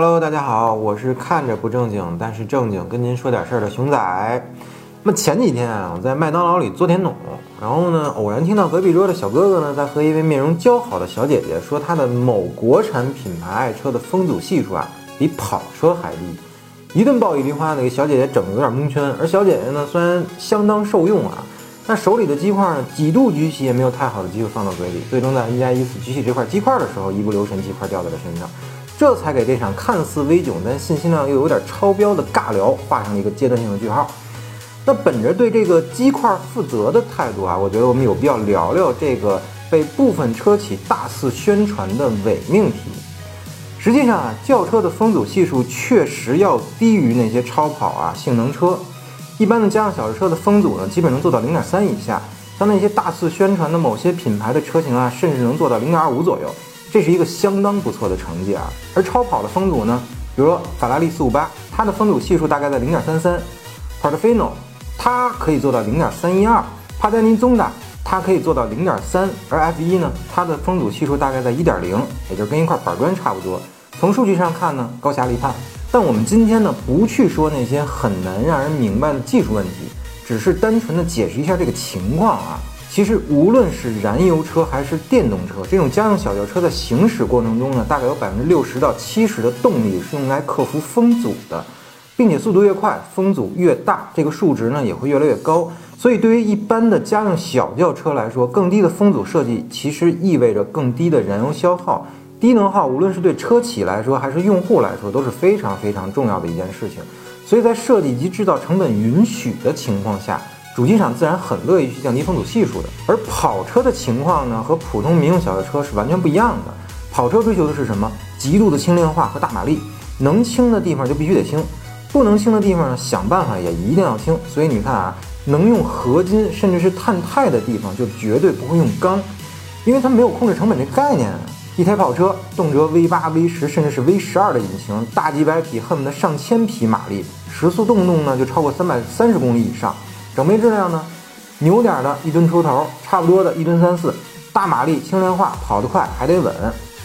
Hello，大家好，我是看着不正经，但是正经跟您说点事儿的熊仔。那么前几天啊，我在麦当劳里做甜筒，然后呢，偶然听到隔壁桌的小哥哥呢，在和一位面容姣好的小姐姐说，他的某国产品牌爱车的风阻系数啊，比跑车还低。一顿暴一梨花呢，给小姐姐整的有点蒙圈。而小姐姐呢，虽然相当受用啊，但手里的鸡块呢，几度举起也没有太好的机会放到嘴里，最终在一加一次举起这块鸡块的时候，一不留神，鸡块掉在了身上。这才给这场看似微窘但信息量又有点超标的尬聊画上了一个阶段性的句号。那本着对这个鸡块负责的态度啊，我觉得我们有必要聊聊这个被部分车企大肆宣传的伪命题。实际上啊，轿车的风阻系数确实要低于那些超跑啊、性能车。一般的家用小车的风阻呢，基本能做到零点三以下。像那些大肆宣传的某些品牌的车型啊，甚至能做到零点二五左右。这是一个相当不错的成绩啊！而超跑的风阻呢，比如说法拉利四五八，它的风阻系数大概在零点三三；Portofino，它可以做到零点三一二；帕加尼宗达，它可以做到零点三；而 F 一呢，它的风阻系数大概在一点零，也就是跟一块板砖差不多。从数据上看呢，高下立判。但我们今天呢，不去说那些很难让人明白的技术问题，只是单纯的解释一下这个情况啊。其实，无论是燃油车还是电动车，这种家用小轿车在行驶过程中呢，大概有百分之六十到七十的动力是用来克服风阻的，并且速度越快，风阻越大，这个数值呢也会越来越高。所以，对于一般的家用小轿车来说，更低的风阻设计其实意味着更低的燃油消耗。低能耗，无论是对车企来说还是用户来说，都是非常非常重要的一件事情。所以在设计及制造成本允许的情况下。主机厂自然很乐意去降低风阻系数的，而跑车的情况呢，和普通民用小轿车是完全不一样的。跑车追求的是什么？极度的轻量化和大马力，能轻的地方就必须得轻，不能轻的地方呢，想办法也一定要轻。所以你看啊，能用合金甚至是碳钛的地方，就绝对不会用钢，因为它没有控制成本这概念。一台跑车动辄 V 八、V 十，甚至是 V 十二的引擎，大几百匹，恨不得上千匹马力，时速动不动呢就超过三百三十公里以上。整备质量呢，牛点的一吨出头，差不多的一吨三四，大马力、轻量化，跑得快还得稳，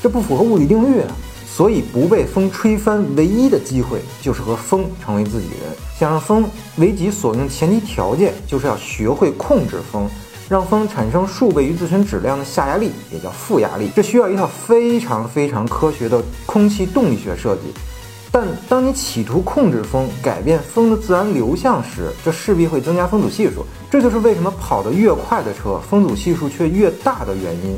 这不符合物理定律啊！所以不被风吹翻，唯一的机会就是和风成为自己人。想让风为己所用，前提条件就是要学会控制风，让风产生数倍于自身质量的下压力，也叫负压力。这需要一套非常非常科学的空气动力学设计。但当你企图控制风、改变风的自然流向时，这势必会增加风阻系数。这就是为什么跑得越快的车，风阻系数却越大的原因。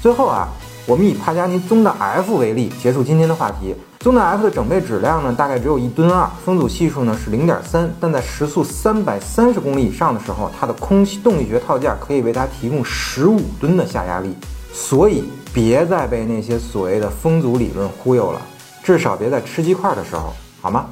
最后啊，我们以帕加尼宗的 F 为例，结束今天的话题。宗的 F 的整备质量呢，大概只有一吨二，风阻系数呢是零点三，但在时速三百三十公里以上的时候，它的空气动力学套件可以为它提供十五吨的下压力。所以，别再被那些所谓的风阻理论忽悠了。至少别在吃鸡块的时候，好吗？